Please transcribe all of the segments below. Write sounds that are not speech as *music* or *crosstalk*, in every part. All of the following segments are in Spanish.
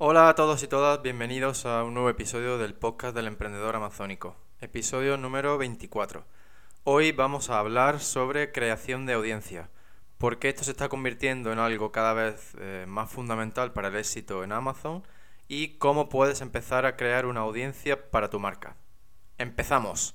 Hola a todos y todas, bienvenidos a un nuevo episodio del podcast del emprendedor amazónico, episodio número 24. Hoy vamos a hablar sobre creación de audiencia, porque esto se está convirtiendo en algo cada vez eh, más fundamental para el éxito en Amazon y cómo puedes empezar a crear una audiencia para tu marca. ¡Empezamos!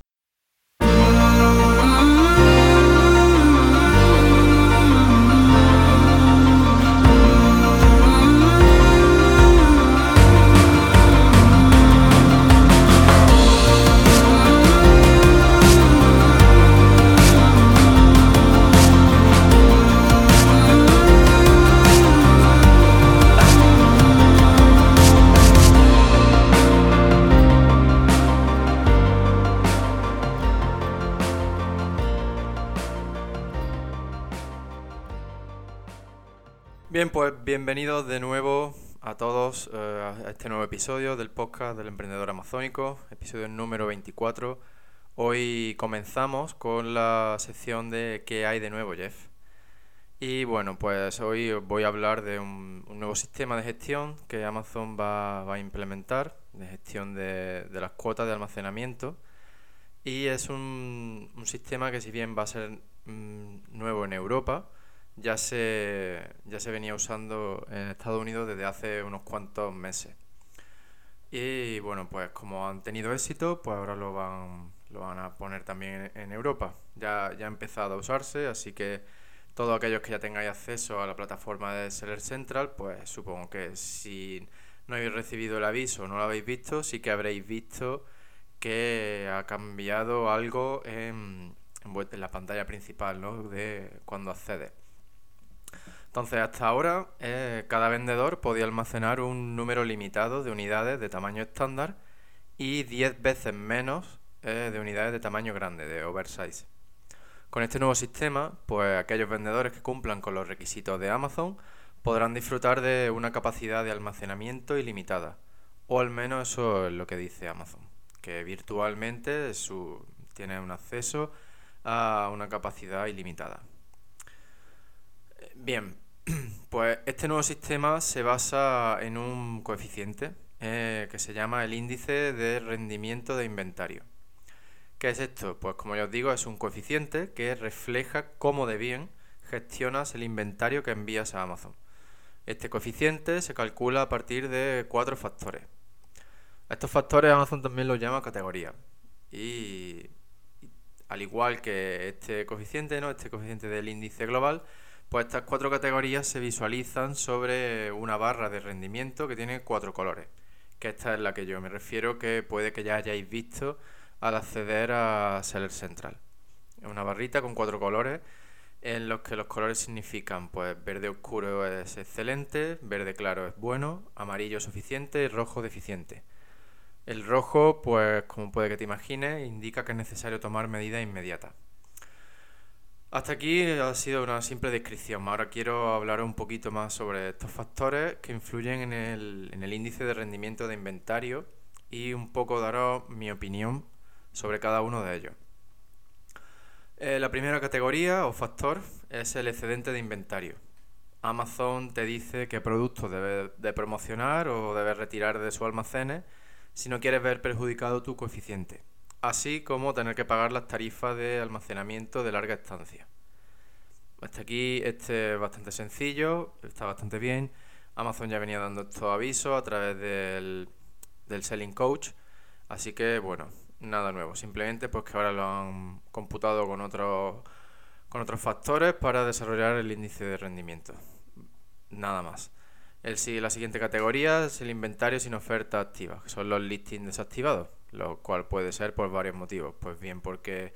Bien, pues bienvenidos de nuevo a todos eh, a este nuevo episodio del podcast del emprendedor amazónico, episodio número 24. Hoy comenzamos con la sección de ¿Qué hay de nuevo, Jeff? Y bueno, pues hoy voy a hablar de un, nuevo sistema de gestión que Amazon va, a implementar, de gestión de, las cuotas de almacenamiento. Y es un, sistema que si bien va a ser mm, nuevo en Europa, ya se, ya se venía usando en Estados Unidos desde hace unos cuantos meses. Y bueno, pues como han tenido éxito, pues ahora lo van, lo van a poner también en Europa. Ya, ya ha empezado a usarse, así que todos aquellos que ya tengáis acceso a la plataforma de Seller Central, pues supongo que si no habéis recibido el aviso o no lo habéis visto, sí que habréis visto que ha cambiado algo en, en la pantalla principal, ¿no? De cuando accedes. Entonces, hasta ahora, eh, cada vendedor podía almacenar un número limitado de unidades de tamaño estándar y 10 veces menos eh, de unidades de tamaño grande, de oversize. Con este nuevo sistema, pues aquellos vendedores que cumplan con los requisitos de Amazon podrán disfrutar de una capacidad de almacenamiento ilimitada, o al menos eso es lo que dice Amazon, que virtualmente su, tiene un acceso a una capacidad ilimitada. Bien, *clears throat* pues este nuevo sistema se basa en un coeficiente eh, que se llama el índice de rendimiento de inventario. ¿Qué es esto? Pues como ya os digo, es un coeficiente que refleja cómo de bien gestionas el inventario que envías a Amazon. Este coeficiente se calcula a partir de cuatro factores. estos factores Amazon también los llama categoría. Y, y al igual que este coeficiente, ¿no? este coeficiente del índice global, pues estas cuatro categorías se visualizan sobre una barra de rendimiento que tiene cuatro colores, que esta es la que yo me refiero que puede que ya hayáis visto al acceder a Seller Central. Es una barrita con cuatro colores en los que los colores significan pues verde oscuro es excelente, verde claro es bueno, amarillo suficiente rojo deficiente. El rojo, pues como puede que te imagines, indica que es necesario tomar medidas inmediatas. Hasta aquí ha sido una simple descripción. Ahora quiero hablar un poquito más sobre estos factores que influyen en el, índice de rendimiento de inventario y un poco daros mi opinión sobre cada uno de ellos. Eh, la primera categoría o factor es el excedente de inventario. Amazon te dice qué productos debes de promocionar o debes retirar de sus almacenes si no quieres ver perjudicado tu coeficiente así como tener que pagar las tarifas de almacenamiento de larga estancia. Hasta aquí este es bastante sencillo, está bastante bien. Amazon ya venía dando estos avisos a través del, Selling Coach, así que bueno, nada nuevo, simplemente pues que ahora lo han computado con otros con otros factores para desarrollar el índice de rendimiento. Nada más. El, la siguiente categoría es el inventario sin oferta activa, que son los listings desactivados lo cual puede ser por varios motivos. Pues bien porque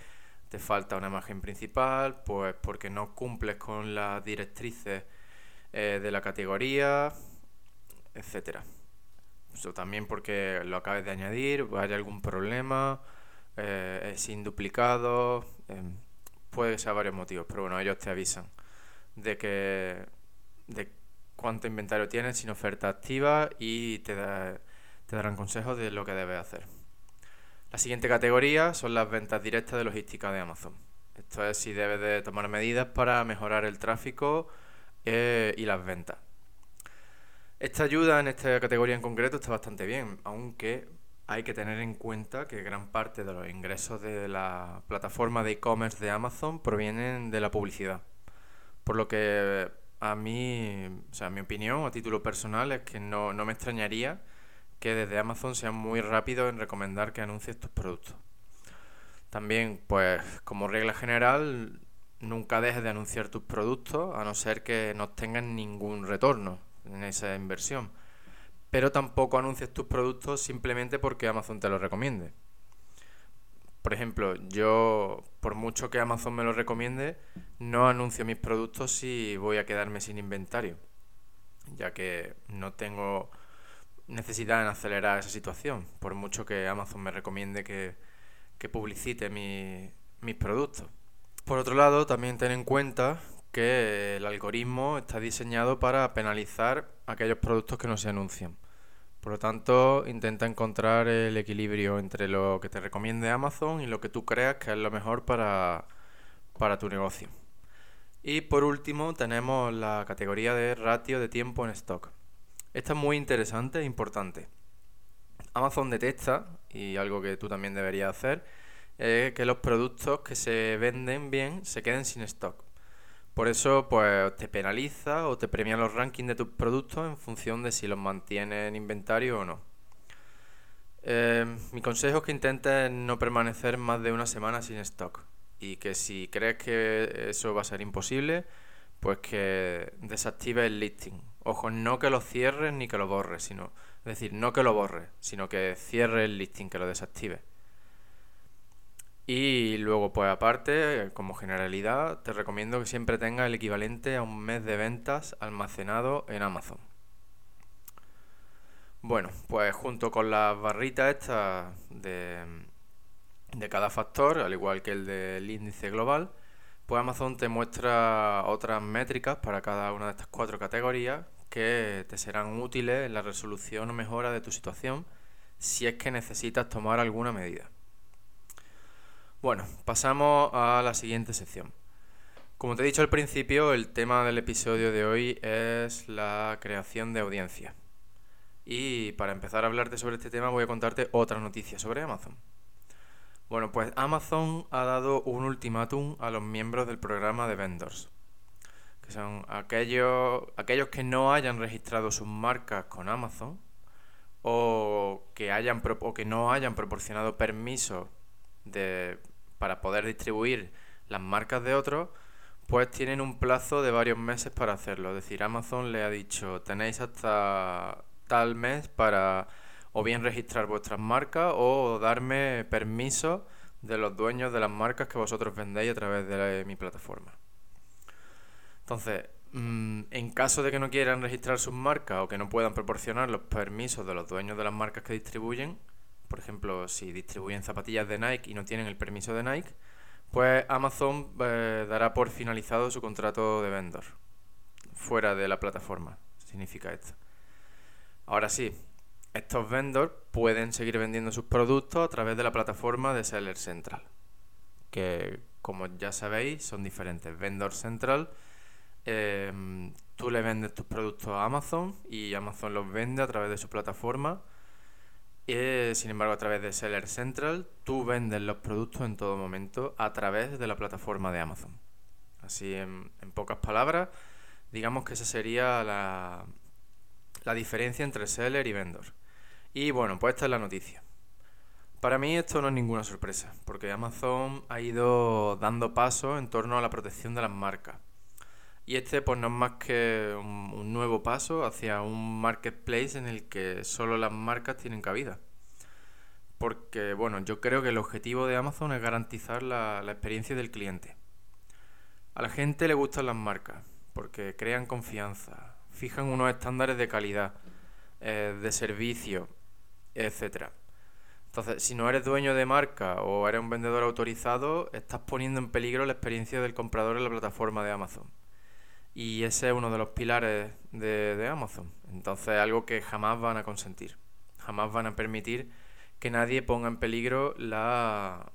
te falta una imagen principal, pues porque no cumples con las directrices eh, de la categoría, etcétera. Eso también porque lo acabes de añadir, hay algún problema, eh, es sin duplicado, em, puede ser varios motivos, pero bueno, ellos te avisan de que de cuánto inventario tienes sin oferta activa y te, te darán consejos de lo que debes hacer. La siguiente categoría son las ventas directas de logística de Amazon. Esto es si debes de tomar medidas para mejorar el tráfico eh, y las ventas. Esta ayuda en esta categoría en concreto está bastante bien, aunque hay que tener en cuenta que gran parte de los ingresos de la plataforma de e-commerce de Amazon provienen de la publicidad. Por lo que a mí, o sea, mi opinión a título personal es que no, no me extrañaría que desde Amazon sean muy rápidos en recomendar que anuncies tus productos. También, pues como regla general, nunca dejes de anunciar tus productos a no ser que no tengan ningún retorno en esa inversión. Pero tampoco anuncies tus productos simplemente porque Amazon te lo recomiende. Por ejemplo, yo, por mucho que Amazon me lo recomiende, no anuncio mis productos si voy a quedarme sin inventario, ya que no tengo necesidad en acelerar esa situación, por mucho que Amazon me recomiende que, publicite mis productos. Por otro lado, también ten en cuenta que el algoritmo está diseñado para penalizar aquellos productos que no se anuncian. Por lo tanto, intenta encontrar el equilibrio entre lo que te recomiende Amazon y lo que tú creas que es lo mejor para, para tu negocio. Y por último, tenemos la categoría de ratio de tiempo en stock. Esta es muy interesante e importante. Amazon detecta, y algo que tú también deberías hacer, es que los productos que se venden bien se queden sin stock. Por eso, pues te penaliza o te premia los rankings de tus productos en función de si los mantienes en inventario o no. Eh, mi consejo es que intentes no permanecer más de una semana sin stock y que si crees que eso va a ser imposible, pues que desactive el listing. Ojo, no que lo cierres ni que lo borres, sino, es decir, no que lo borres, sino que cierre el listing, que lo desactive. Y luego, pues aparte, como generalidad, te recomiendo que siempre tengas el equivalente a un mes de ventas almacenado en Amazon. Bueno, pues junto con las barritas estas de, de cada factor, al igual que el del índice global, pues Amazon te muestra otras métricas para cada una de estas cuatro categorías que te serán útiles en la resolución o mejora de tu situación si es que necesitas tomar alguna medida. Bueno, pasamos a la siguiente sección. Como te he dicho al principio, el tema del episodio de hoy es la creación de audiencia. Y para empezar a hablarte sobre este tema voy a contarte otra noticia sobre Amazon. Bueno, pues Amazon ha dado un ultimátum a los miembros del programa de vendors, que son aquellos, aquellos que no hayan registrado sus marcas con Amazon o que, hayan, o que no hayan proporcionado permiso de, para poder distribuir las marcas de otros, pues tienen un plazo de varios meses para hacerlo. Es decir, Amazon le ha dicho, tenéis hasta tal mes para o bien registrar vuestras marcas o darme permiso de los dueños de las marcas que vosotros vendéis a través de, mi plataforma. Entonces, mm, en caso de que no quieran registrar sus marcas o que no puedan proporcionar los permisos de los dueños de las marcas que distribuyen, por ejemplo, si distribuyen zapatillas de Nike y no tienen el permiso de Nike, pues Amazon eh, dará por finalizado su contrato de vendor fuera de la plataforma. Significa esto. Ahora sí, estos vendors pueden seguir vendiendo sus productos a través de la plataforma de Seller Central, que como ya sabéis son diferentes. Vendor Central, em, tú le vendes tus productos a Amazon y Amazon los vende a través de su plataforma. Y, sin embargo, a través de Seller Central, tú vendes los productos en todo momento a través de la plataforma de Amazon. Así, en, pocas palabras, digamos que esa sería la, la diferencia entre seller y vendor. Y bueno, pues esta es la noticia. Para mí esto no es ninguna sorpresa, porque Amazon ha ido dando pasos en torno a la protección de las marcas. Y este pues no es más que un, nuevo paso hacia un marketplace en el que solo las marcas tienen cabida. Porque bueno, yo creo que el objetivo de Amazon es garantizar la, la experiencia del cliente. A la gente le gustan las marcas, porque crean confianza, fijan unos estándares de calidad, eh, de servicio, etcétera. Entonces, si no eres dueño de marca o eres un vendedor autorizado, estás poniendo en peligro la experiencia del comprador en la plataforma de Amazon. Y ese es uno de los pilares de, Amazon. Entonces, algo que jamás van a consentir. Jamás van a permitir que nadie ponga en peligro la,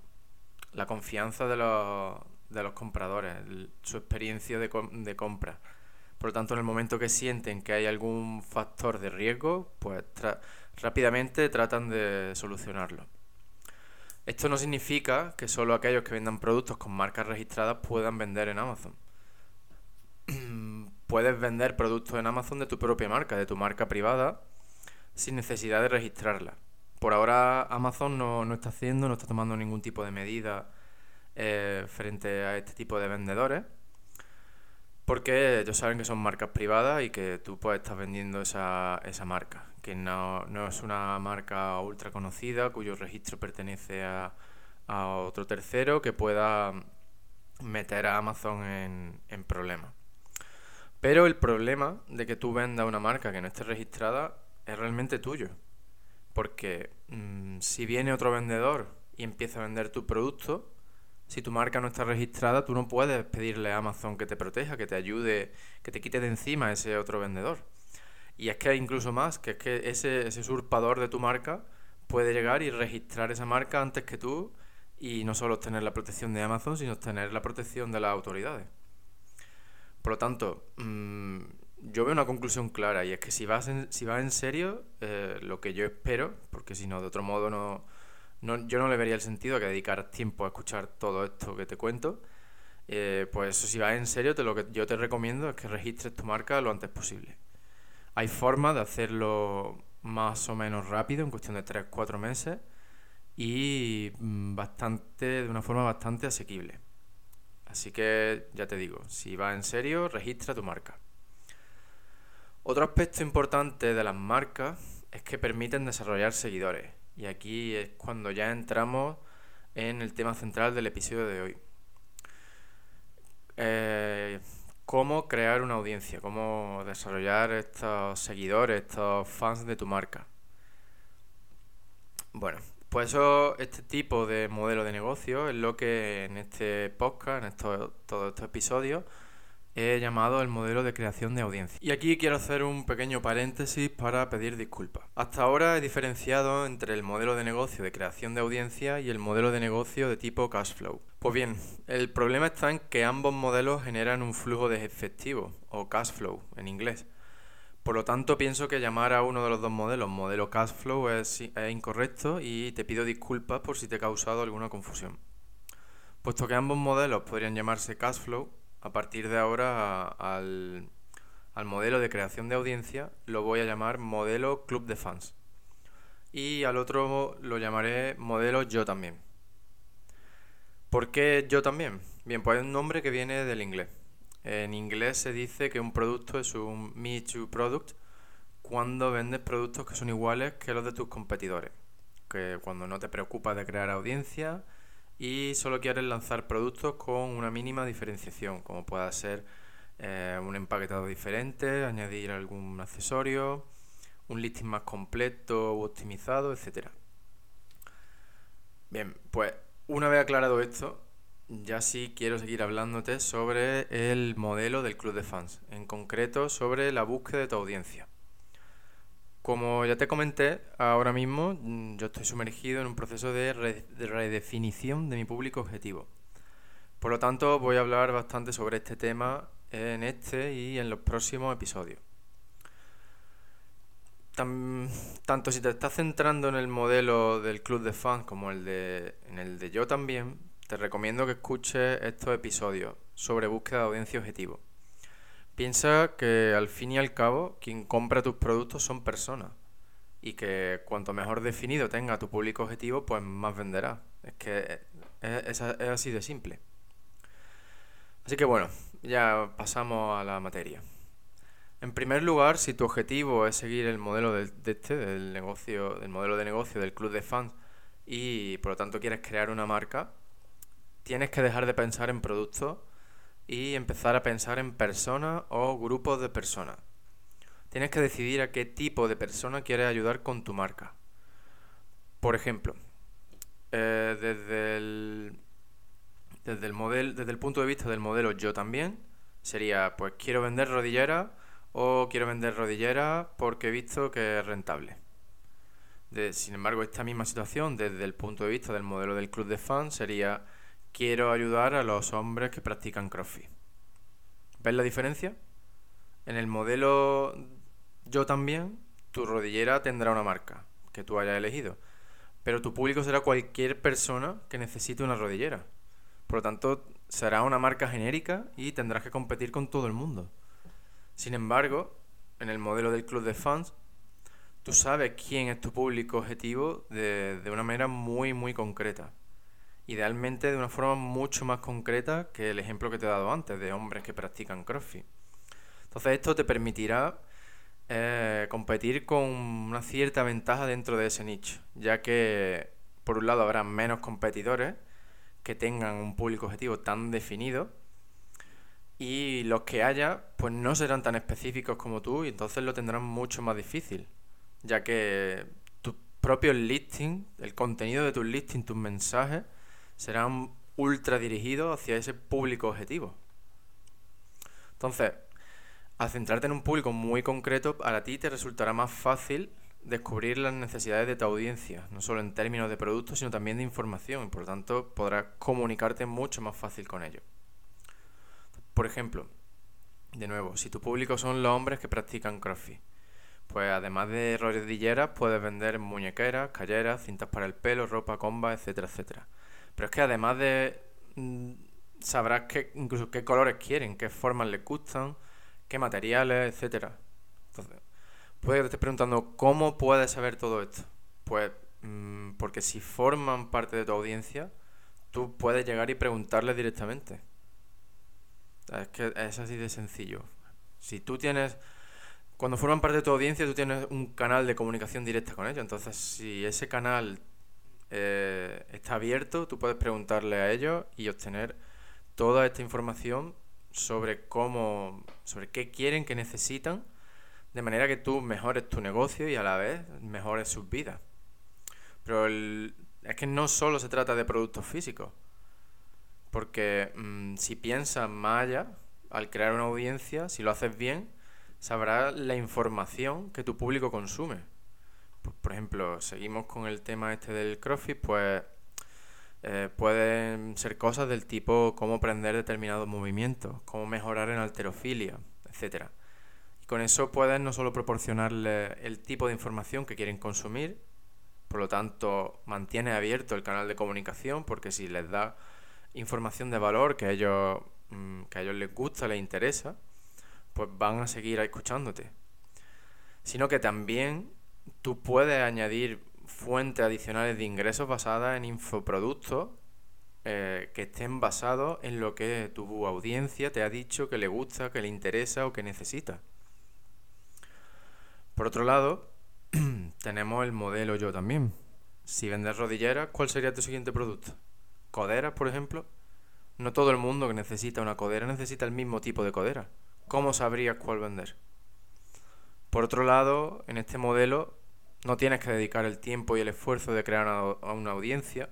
confianza de los, compradores, su experiencia de, de compra. Por lo tanto, en el momento que sienten que hay algún factor de riesgo, pues rápidamente tratan de solucionarlo. Esto no significa que solo aquellos que vendan productos con marcas registradas puedan vender en Amazon. *clears throat* Puedes vender productos en Amazon de tu propia marca, de tu marca privada, sin necesidad de registrarla. Por ahora Amazon no, está haciendo, no está tomando ningún tipo de medida eh, frente a este tipo de vendedores, porque ellos saben que son marcas privadas y que tú puedes estar vendiendo esa, esa marca que no, es una marca ultra conocida cuyo registro pertenece a, otro tercero que pueda meter a Amazon en, problemas. Pero el problema de que tú vendas una marca que no esté registrada es realmente tuyo. Porque mm, si viene otro vendedor y empieza a vender tu producto, si tu marca no está registrada, tú no puedes pedirle a Amazon que te proteja, que te ayude, que te quite de encima ese otro vendedor. Y es que hay incluso más, que es que ese, ese usurpador de tu marca puede llegar y registrar esa marca antes que tú y no solo obtener la protección de Amazon, sino obtener la protección de las autoridades. Por lo tanto, mm, yo veo una conclusión clara y es que si vas en, si vas en serio, eh, lo que yo espero, porque si no, de otro modo no, no, yo no le vería el sentido a que dedicar tiempo a escuchar todo esto que te cuento, eh, pues si vas en serio, te, lo que yo te recomiendo es que registres tu marca lo antes posible. Hay formas de hacerlo más o menos rápido, en cuestión de 3-4 meses, y mm, bastante, de una forma bastante asequible. Así que ya te digo, si vas en serio, registra tu marca. Otro aspecto importante de las marcas es que permiten desarrollar seguidores. Y aquí es cuando ya entramos en el tema central del episodio de hoy. Eh, cómo crear una audiencia, cómo desarrollar estos seguidores, estos fans de tu marca. Bueno, pues eso, este tipo de modelo de negocio es lo que en este podcast, en estos, todos estos episodios, he llamado el modelo de creación de audiencia. Y aquí quiero hacer un pequeño paréntesis para pedir disculpas. Hasta ahora he diferenciado entre el modelo de negocio de creación de audiencia y el modelo de negocio de tipo cash flow. Pues bien, el problema está en que ambos modelos generan un flujo de efectivo, o cash flow en inglés. Por lo tanto, pienso que llamar a uno de los dos modelos modelo cash flow es, incorrecto y te pido disculpas por si te he causado alguna confusión. Puesto que ambos modelos podrían llamarse cash flow, a partir de ahora al, modelo de creación de audiencia lo voy a llamar modelo club de fans. Y al otro lo llamaré modelo yo también. ¿Por qué yo también? Bien, pues es un nombre que viene del inglés. En inglés se dice que un producto es un Me Too product cuando vendes productos que son iguales que los de tus competidores. Que cuando no te preocupas de crear audiencia, y solo quieres lanzar productos con una mínima diferenciación, como pueda ser eh, un empaquetado diferente, añadir algún accesorio, un listing más completo u optimizado, etc. Bien, pues una vez aclarado esto, ya sí quiero seguir hablándote sobre el modelo del club de fans, en concreto sobre la búsqueda de tu audiencia. Como ya te comenté, ahora mismo mm, yo estoy sumergido en un proceso de, redefinición de mi público objetivo. Por lo tanto, voy a hablar bastante sobre este tema en este y en los próximos episodios. tanto si te estás centrando en el modelo del club de fans como el de, en el de yo también, te recomiendo que escuches estos episodios sobre búsqueda de audiencia objetivo. Piensa que al fin y al cabo quien compra tus productos son personas y que cuanto mejor definido tenga tu público objetivo, pues más venderá. Es que es, así de simple. Así que bueno, ya pasamos a la materia. En primer lugar, si tu objetivo es seguir el modelo de, de este, del negocio, del modelo de negocio del club de fans y por lo tanto quieres crear una marca, tienes que dejar de pensar en productos y empezar a pensar en personas o grupos de personas. Tienes que decidir a qué tipo de persona quieres ayudar con tu marca. Por ejemplo, eh, desde, el, desde, el desde el punto de vista del modelo yo también, sería pues quiero vender rodilleras o quiero vender rodilleras porque he visto que es rentable. sin embargo, esta misma situación desde el punto de vista del modelo del club de fans sería quiero ayudar a los hombres que practican CrossFit. ¿Ves la diferencia? En el modelo yo también, tu rodillera tendrá una marca que tú hayas elegido. Pero tu público será cualquier persona que necesite una rodillera. Por lo tanto, será una marca genérica y tendrás que competir con todo el mundo. Sin embargo, en el modelo del club de fans, tú sabes quién es tu público objetivo de, de una manera muy, muy concreta. Idealmente de una forma mucho más concreta que el ejemplo que te he dado antes de hombres que practican CrossFit. Entonces esto te permitirá eh, competir con una cierta ventaja dentro de ese nicho, ya que por un lado habrá menos competidores que tengan un público objetivo tan definido y los que haya pues no serán tan específicos como tú y entonces lo tendrán mucho más difícil, ya que tus propios listing, el contenido de tus listing, tus mensajes serán ultra dirigidos hacia ese público objetivo. Entonces, al centrarte en un público muy concreto, para ti te resultará más fácil descubrir las necesidades de tu audiencia, no solo en términos de producto, sino también de información, y por lo tanto podrás comunicarte mucho más fácil con ellos. Por ejemplo, de nuevo, si tu público son los hombres que practican CrossFit, pues además de rodilleras puedes vender muñequeras, calleras, cintas para el pelo, ropa, comba, etcétera, etcétera. Pero es que además de... Mm, sabrás que, incluso qué colores quieren, qué formas les gustan, qué materiales, etcétera. Entonces, puede que te estés preguntando cómo puedes saber todo esto. Pues mm, porque si forman parte de tu audiencia, tú puedes llegar y preguntarles directamente. Es que es así de sencillo. Si tú tienes, cuando forman parte de tu audiencia, tú tienes un canal de comunicación directa con ellos. Entonces, si ese canal eh, está abierto, tú puedes preguntarle a ellos y obtener toda esta información sobre cómo, sobre qué quieren, qué necesitan, de manera que tú mejores tu negocio y a la vez mejores sus vidas. Pero es que no solo se trata de productos físicos, porque mm, si piensas más allá, al crear una audiencia, si lo haces bien, sabrás la información que tu público consume. Por, por ejemplo, seguimos con el tema este del CrossFit, pues eh, pueden ser cosas del tipo cómo aprender determinados movimientos, cómo mejorar en alterofilia, etc. Y con eso puedes no solo proporcionarle el tipo de información que quieren consumir, por lo tanto mantiene abierto el canal de comunicación, porque si les da información de valor que a ellos, mm, que a ellos les gusta, les interesa, pues van a seguir escuchándote. Sino que también tú puedes añadir fuentes adicionales de ingresos basadas en infoproductos eh, que estén basados en lo que tu audiencia te ha dicho que le gusta, que le interesa o que necesita. Por otro lado, *clears throat* tenemos el modelo yo también. Si vendes rodilleras, ¿cuál sería tu siguiente producto? ¿Coderas, por ejemplo? No todo el mundo que necesita una codera necesita el mismo tipo de codera. ¿Cómo sabrías cuál vender? Por otro lado, en este modelo no tienes que dedicar el tiempo y el esfuerzo de crear una, audiencia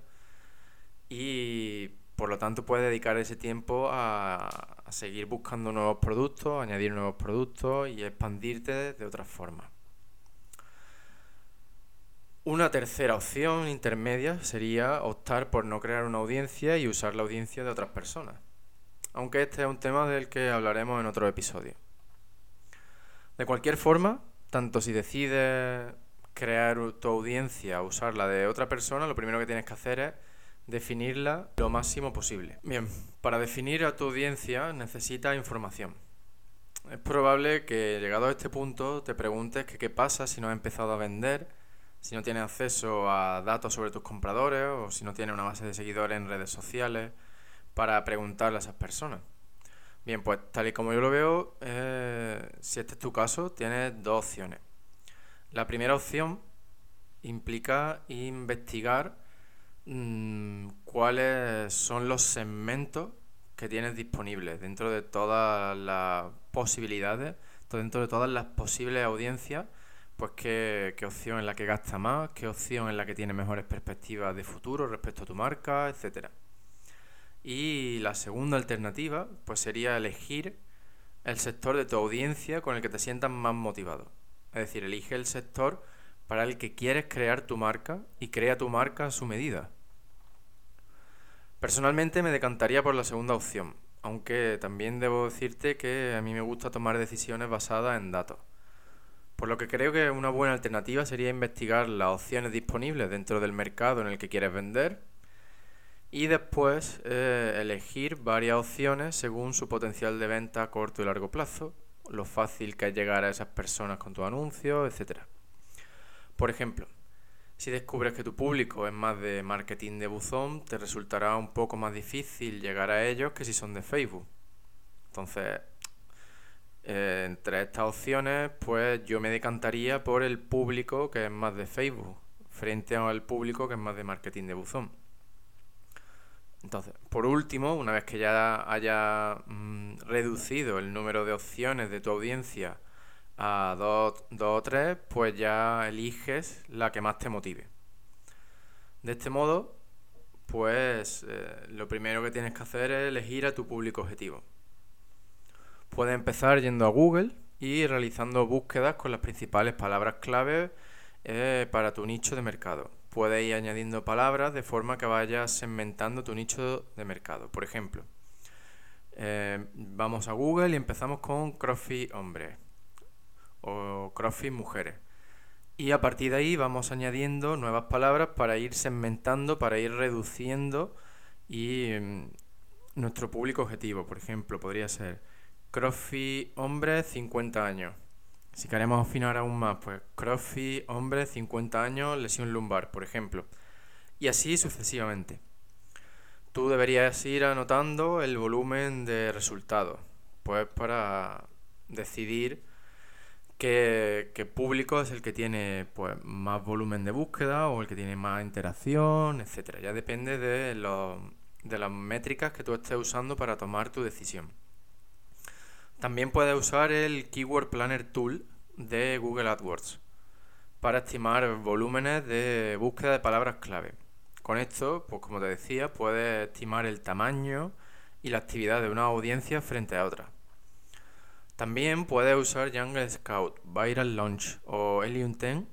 y por lo tanto puedes dedicar ese tiempo a, a, seguir buscando nuevos productos, añadir nuevos productos y expandirte de otras formas. Una tercera opción intermedia sería optar por no crear una audiencia y usar la audiencia de otras personas. Aunque este es un tema del que hablaremos en otro episodio. De cualquier forma, tanto si decides crear tu audiencia, usarla de otra persona, lo primero que tienes que hacer es definirla lo máximo posible. Bien, para definir a tu audiencia necesitas información. Es probable que llegado a este punto te preguntes que qué pasa si no has empezado a vender, si no tienes acceso a datos sobre tus compradores o si no tienes una base de seguidores en redes sociales para preguntarle a esas personas. Bien, pues tal y como yo lo veo, eh, si este es tu caso, tienes dos opciones. La primera opción implica investigar mm, cuáles son los segmentos que tienes disponibles dentro de todas las posibilidades, dentro de todas las posibles audiencias, pues qué, qué opción es la que gasta más, qué opción es la que tiene mejores perspectivas de futuro respecto a tu marca, etcétera. Y la segunda alternativa, pues sería elegir el sector de tu audiencia con el que te sientas más motivado. Es decir, elige el sector para el que quieres crear tu marca y crea tu marca a su medida. Personalmente me decantaría por la segunda opción, aunque también debo decirte que a mí me gusta tomar decisiones basadas en datos. Por lo que creo que una buena alternativa sería investigar las opciones disponibles dentro del mercado en el que quieres vender y después eh, elegir varias opciones según su potencial de venta a corto y largo plazo, lo fácil que es llegar a esas personas con tu anuncio, etc. Por ejemplo, si descubres que tu público es más de marketing de buzón, te resultará un poco más difícil llegar a ellos que si son de Facebook. Entonces, eh, entre estas opciones, pues yo me decantaría por el público que es más de Facebook, frente al público que es más de marketing de buzón. Entonces, por último, una vez que ya haya mm, reducido el número de opciones de tu audiencia a dos, o tres, pues ya eliges la que más te motive. De este modo, pues eh, lo primero que tienes que hacer es elegir a tu público objetivo. Puedes empezar yendo a Google y realizando búsquedas con las principales palabras clave eh, para tu nicho de mercado. Puedes ir añadiendo palabras de forma que vayas segmentando tu nicho de mercado. Por ejemplo, eh, vamos a Google y empezamos con CrossFit hombres o CrossFit mujeres. Y a partir de ahí vamos añadiendo nuevas palabras para ir segmentando, para ir reduciendo y mm, nuestro público objetivo. Por ejemplo, podría ser CrossFit hombre 50 años. Si queremos afinar aún más, pues CrossFit hombre 50 años, lesión lumbar, por ejemplo. Y así sucesivamente. Tú deberías ir anotando el volumen de resultados, pues para decidir qué, público es el que tiene pues, más volumen de búsqueda o el que tiene más interacción, etcétera. Ya depende de, de las métricas que tú estés usando para tomar tu decisión. También puedes usar el Keyword Planner Tool de Google AdWords para estimar volúmenes de búsqueda de palabras clave. Con esto, pues como te decía, puedes estimar el tamaño y la actividad de una audiencia frente a otra. También puedes usar Jungle Scout, Viral Launch o Helium 10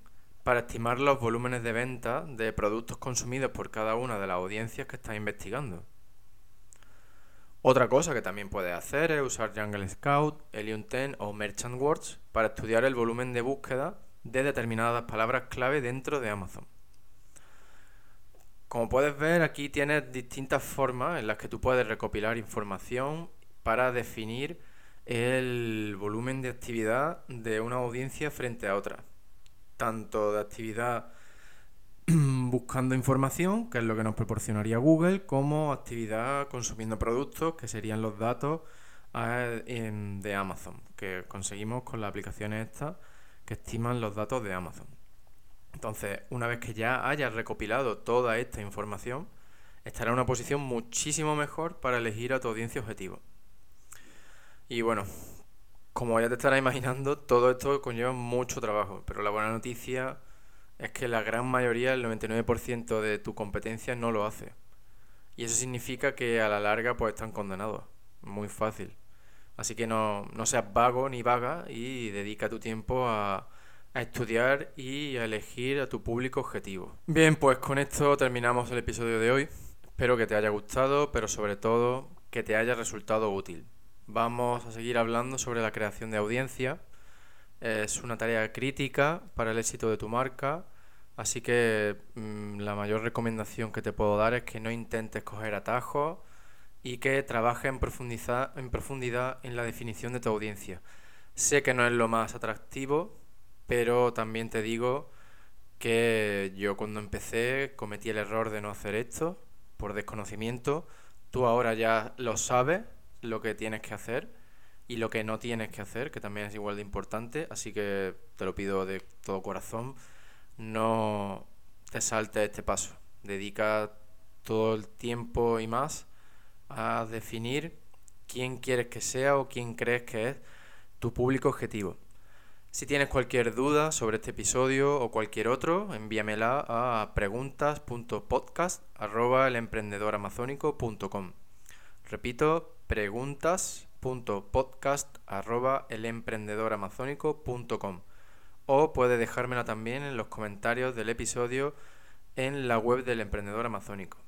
para estimar los volúmenes de venta de productos consumidos por cada una de las audiencias que estás investigando. Otra cosa que también puedes hacer es usar Jungle Scout, Helium 10 o Merchant Words para estudiar el volumen de búsqueda de determinadas palabras clave dentro de Amazon. Como puedes ver, aquí tienes distintas formas en las que tú puedes recopilar información para definir el volumen de actividad de una audiencia frente a otra. Tanto de actividad *clears throat* buscando información, que es lo que nos proporcionaría Google, como actividad consumiendo productos, que serían los datos de Amazon, que conseguimos con las aplicaciones estas que estiman los datos de Amazon. Entonces, una vez que ya hayas recopilado toda esta información, estará en una posición muchísimo mejor para elegir a tu audiencia objetivo. Y bueno, como ya te estarás imaginando, todo esto conlleva mucho trabajo, pero la buena noticia es que la gran mayoría, el 99% de tu competencia no lo hace. Y eso significa que a la larga pues están condenados. Muy fácil. Así que no, no seas vago ni vaga y dedica tu tiempo a, a estudiar y a elegir a tu público objetivo. Bien, pues con esto terminamos el episodio de hoy. Espero que te haya gustado, pero sobre todo que te haya resultado útil. Vamos a seguir hablando sobre la creación de audiencia es una tarea crítica para el éxito de tu marca, así que mm, la mayor recomendación que te puedo dar es que no intentes coger atajos y que trabajes en, en profundidad en la definición de tu audiencia. Sé que no es lo más atractivo, pero también te digo que yo cuando empecé cometí el error de no hacer esto por desconocimiento. Tú ahora ya lo sabes lo que tienes que hacer y lo que no tienes que hacer, que también es igual de importante, así que te lo pido de todo corazón, no te saltes este paso, dedica todo el tiempo y más a definir quién quieres que sea o quién crees que es tu público objetivo. Si tienes cualquier duda sobre este episodio o cualquier otro, envíamela a preguntas.podcast.elemprendedoramazónico.com. Repito, preguntas podcast.elemprendedoramazónico.com o puede dejármela también en los comentarios del episodio en la web del emprendedor amazónico.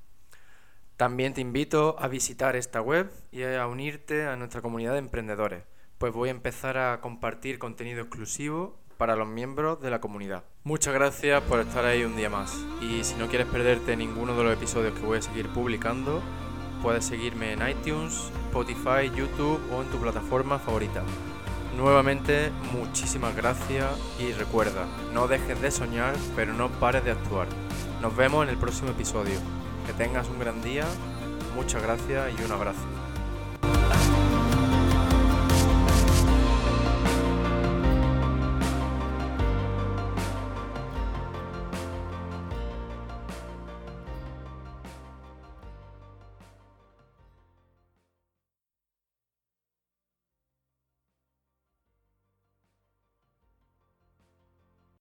También te invito a visitar esta web y a unirte a nuestra comunidad de emprendedores, pues voy a empezar a compartir contenido exclusivo para los miembros de la comunidad. Muchas gracias por estar ahí un día más y si no quieres perderte ninguno de los episodios que voy a seguir publicando, puedes seguirme en iTunes, Spotify, YouTube o en tu plataforma favorita. Nuevamente, muchísimas gracias y recuerda, no dejes de soñar, pero no pares de actuar. Nos vemos en el próximo episodio. Que tengas un gran día, muchas gracias y un abrazo.